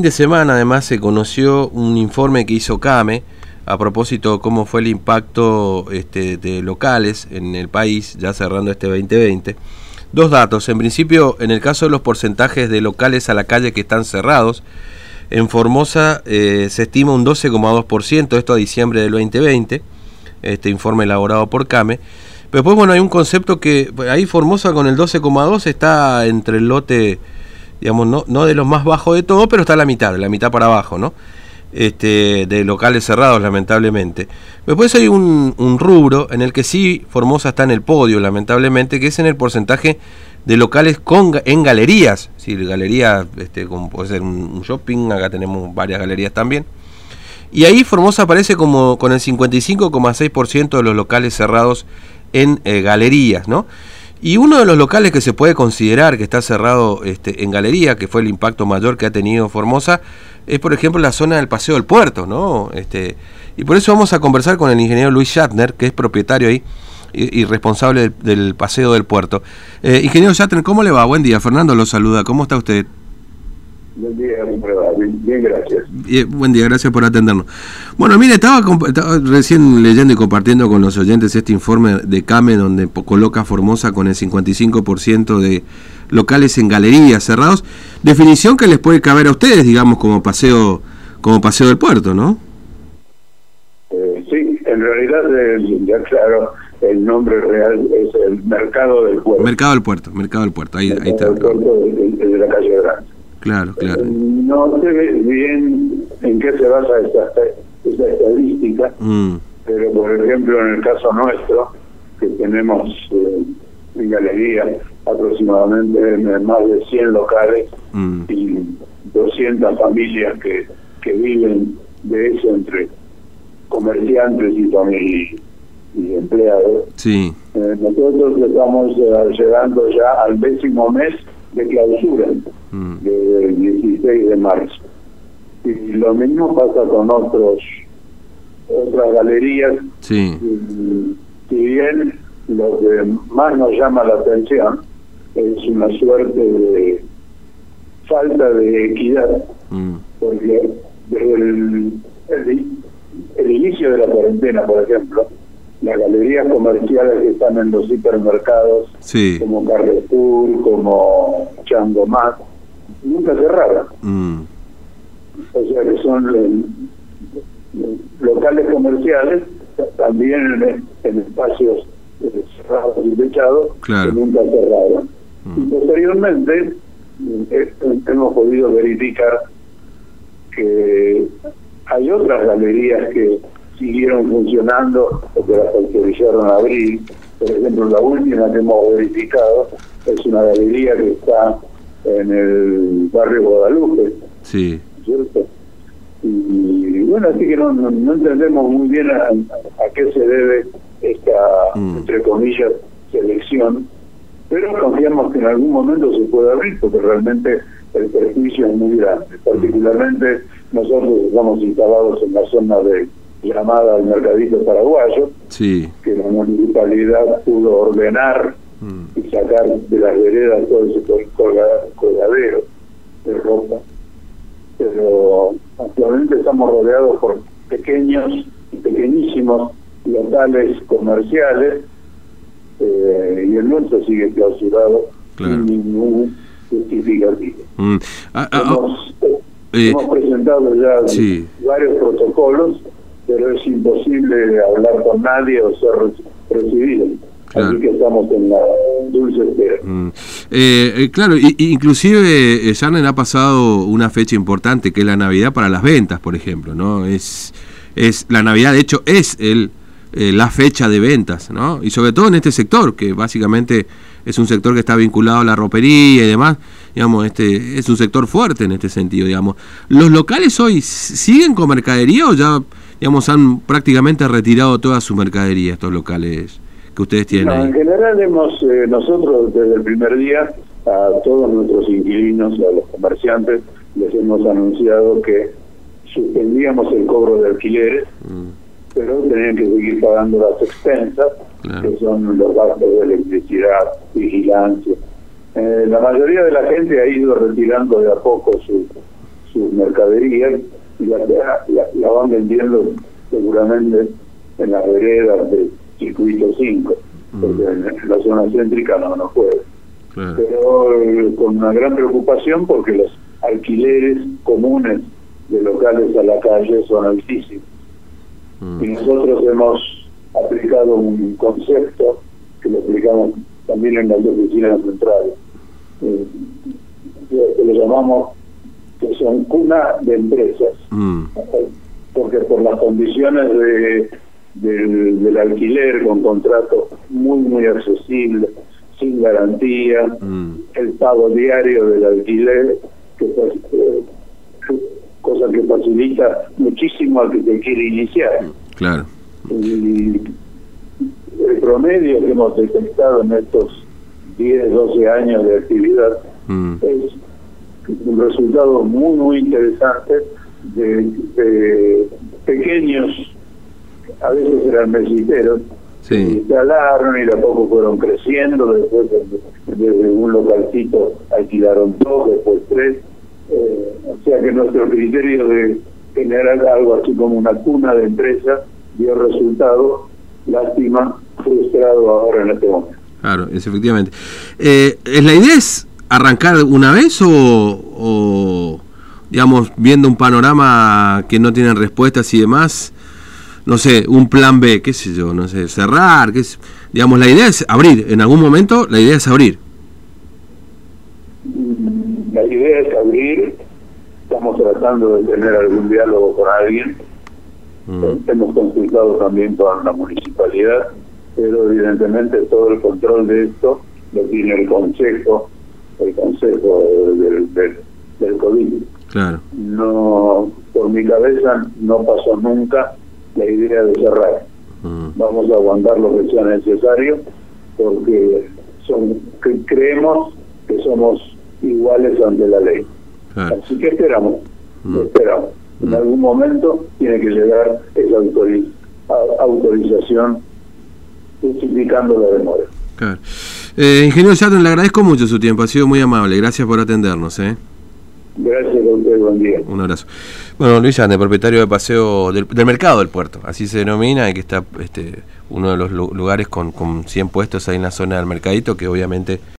de semana además se conoció un informe que hizo CAME a propósito de cómo fue el impacto este, de locales en el país, ya cerrando este 2020. Dos datos. En principio, en el caso de los porcentajes de locales a la calle que están cerrados, en Formosa eh, se estima un 12,2%, esto a diciembre del 2020, este informe elaborado por CAME. Pero después, bueno, hay un concepto que ahí Formosa con el 12,2 está entre el lote digamos, no, no de los más bajos de todo, pero está a la mitad, la mitad para abajo, ¿no? Este, de locales cerrados, lamentablemente. Después hay un, rubro en el que sí Formosa está en el podio, lamentablemente, que es en el porcentaje de locales con, en galerías. Sí, galería, este, como puede ser un, shopping, acá tenemos varias galerías también. Y ahí Formosa aparece como con el 55,6% de los locales cerrados en eh, galerías, ¿no? Y uno de los locales que se puede considerar que está cerrado este, en galería, que fue el impacto mayor que ha tenido Formosa, es por ejemplo la zona del Paseo del Puerto, ¿no? Este, y por eso vamos a conversar con el ingeniero Luis Shatner, que es propietario ahí y, y responsable del, del, Paseo del Puerto. Eh, ingeniero Shatner, ¿cómo le va? Buen día, Fernando lo saluda, ¿cómo está usted? Buen día, bien, bien gracias. Bien, buen día, gracias por atendernos. Bueno, mire, estaba, estaba, recién leyendo y compartiendo con los oyentes este informe de CAME donde coloca Formosa con el 55% de locales en galerías cerrados. Definición que les puede caber a ustedes, digamos, como paseo como paseo del puerto, ¿no? Eh, sí, en realidad, eh, ya claro, el nombre real es el Mercado del Puerto. Mercado del Puerto, Mercado del Puerto, ahí, ahí está. Del puerto de, la calle Grande. Claro, claro. No sé bien en qué se basa esa, esa estadística, mm. pero por ejemplo en el caso nuestro, que tenemos eh, en galería aproximadamente más de 100 locales mm. y 200 familias que, que viven de eso entre comerciantes y, y, y empleados. Sí. Eh, nosotros estamos eh, llegando ya al décimo mes de clausura mm. del 16 de marzo. Y lo mismo pasa con otros otras galerías. Sí. Y, si bien lo que más nos llama la atención es una suerte de falta de equidad, mm. porque desde el, el, el inicio de la cuarentena, por ejemplo, las galerías comerciales que están en los hipermercados, sí. como Carrefour, como Changomat, nunca cerraron. Mm. O sea que son eh, locales comerciales, también en, en espacios eh, cerrados y techados, claro. que nunca cerraron. Mm. Y posteriormente eh, hemos podido verificar que hay otras galerías que siguieron funcionando o que las autorizaron a abrir. Por ejemplo, la última que hemos verificado es una galería que está en el barrio Guadalupe. Sí. ¿Cierto? Y, bueno, así que no, no, no entendemos muy bien a, a, qué se debe esta, mm. entre comillas, selección, pero confiamos que en algún momento se pueda abrir porque realmente el perjuicio es muy grande. Particularmente nosotros estamos instalados en la zona de llamada al mercadito paraguayo, sí. que la municipalidad pudo ordenar mm. y sacar de las veredas todo ese colgadero de ropa. Pero actualmente estamos rodeados por pequeños y pequeñísimos locales comerciales eh, y el nuestro sigue clausurado claro. sin ningún justificativo. Mm. Ah, ah, hemos, eh, hemos presentado ya sí. varios protocolos pero es imposible hablar con nadie o ser recibido. Claro. Así que estamos en la dulce espera. Mm. Eh, eh, claro, y, inclusive eh, Yarnen ha pasado una fecha importante que es la Navidad para las ventas, por ejemplo, ¿no? Es, es la Navidad, de hecho, es el, eh, la fecha de ventas, ¿no? Y sobre todo en este sector, que básicamente es un sector que está vinculado a la ropería y demás, digamos, este es un sector fuerte en este sentido, digamos. ¿Los locales hoy siguen con mercadería o ya digamos, han prácticamente retirado toda su mercadería estos locales que ustedes tienen no, ahí? En general hemos, eh, nosotros desde el primer día a todos nuestros inquilinos, a los comerciantes, les hemos anunciado que suspendíamos el cobro de alquileres, mm. pero tenían que seguir pagando las expensas, claro. que son los gastos de electricidad, vigilancia. Eh, la mayoría de la gente ha ido retirando de a poco su, sus mercaderías y la, la, van vendiendo seguramente en las veredas del circuito 5, mm. porque en, la zona céntrica no, no puede. Pero eh, con una gran preocupación porque los alquileres comunes de locales a la calle son altísimos. Mm. Y nosotros hemos aplicado un concepto que lo aplicamos también en las oficinas centrales, eh, que lo llamamos que son cuna de empresas, mm. porque por las condiciones de, del, alquiler con contratos muy, muy accesibles, sin garantía, mm. el pago diario del alquiler, que pues, eh, cosa que facilita muchísimo al que te quiere iniciar. Claro. Y el promedio que hemos detectado en estos 10, 12 años de actividad mm. es un resultado muy, muy interesante de, pequeños, a veces eran mesiteros, se instalaron y de a poco fueron creciendo, después desde un localcito alquilaron dos, después tres, eh, o sea que nuestro criterio de generar algo así como una cuna de empresa dio resultado, lástima, frustrado ahora en este momento. Claro, es efectivamente. Eh, ¿La idea es arrancar una vez o, digamos, viendo un panorama que no tienen respuestas y demás, no sé, un plan B, qué sé yo, no sé, cerrar, qué es, digamos, la idea es abrir, en algún momento la idea es abrir. La idea es abrir, estamos tratando de tener algún diálogo con alguien, mm. hemos consultado también con la municipalidad, pero evidentemente todo el control de esto lo tiene el Consejo el consejo del, del, COVID. Claro. No, por mi cabeza no pasó nunca la idea de cerrar. Mm. Vamos a aguantar lo que sea necesario porque son creemos que somos iguales ante la ley. Así que esperamos, mm. esperamos. En mm. algún momento tiene que llegar esa autorización justificando la demora. Claro. Eh, ingeniero Chaton, le agradezco mucho su tiempo, ha sido muy amable. Gracias por atendernos. ¿eh? Gracias a usted, buen día. Un abrazo. Bueno, Luis Ande, propietario de paseo del, mercado del puerto, así se denomina, y que está este, uno de los lugares con, con 100 puestos ahí en la zona del mercadito, que obviamente